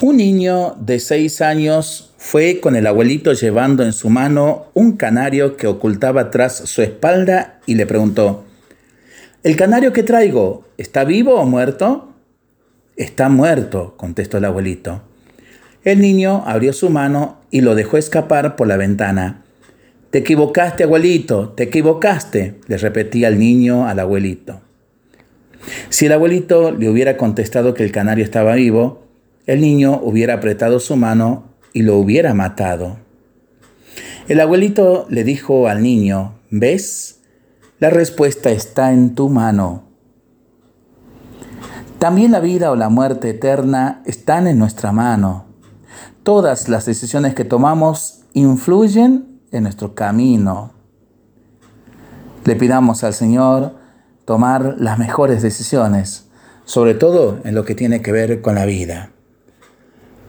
Un niño de seis años fue con el abuelito llevando en su mano un canario que ocultaba tras su espalda y le preguntó, ¿El canario que traigo está vivo o muerto? Está muerto, contestó el abuelito. El niño abrió su mano y lo dejó escapar por la ventana. Te equivocaste, abuelito, te equivocaste, le repetía el niño al abuelito. Si el abuelito le hubiera contestado que el canario estaba vivo, el niño hubiera apretado su mano y lo hubiera matado. El abuelito le dijo al niño, ¿ves? La respuesta está en tu mano. También la vida o la muerte eterna están en nuestra mano. Todas las decisiones que tomamos influyen en nuestro camino. Le pidamos al Señor tomar las mejores decisiones, sobre todo en lo que tiene que ver con la vida.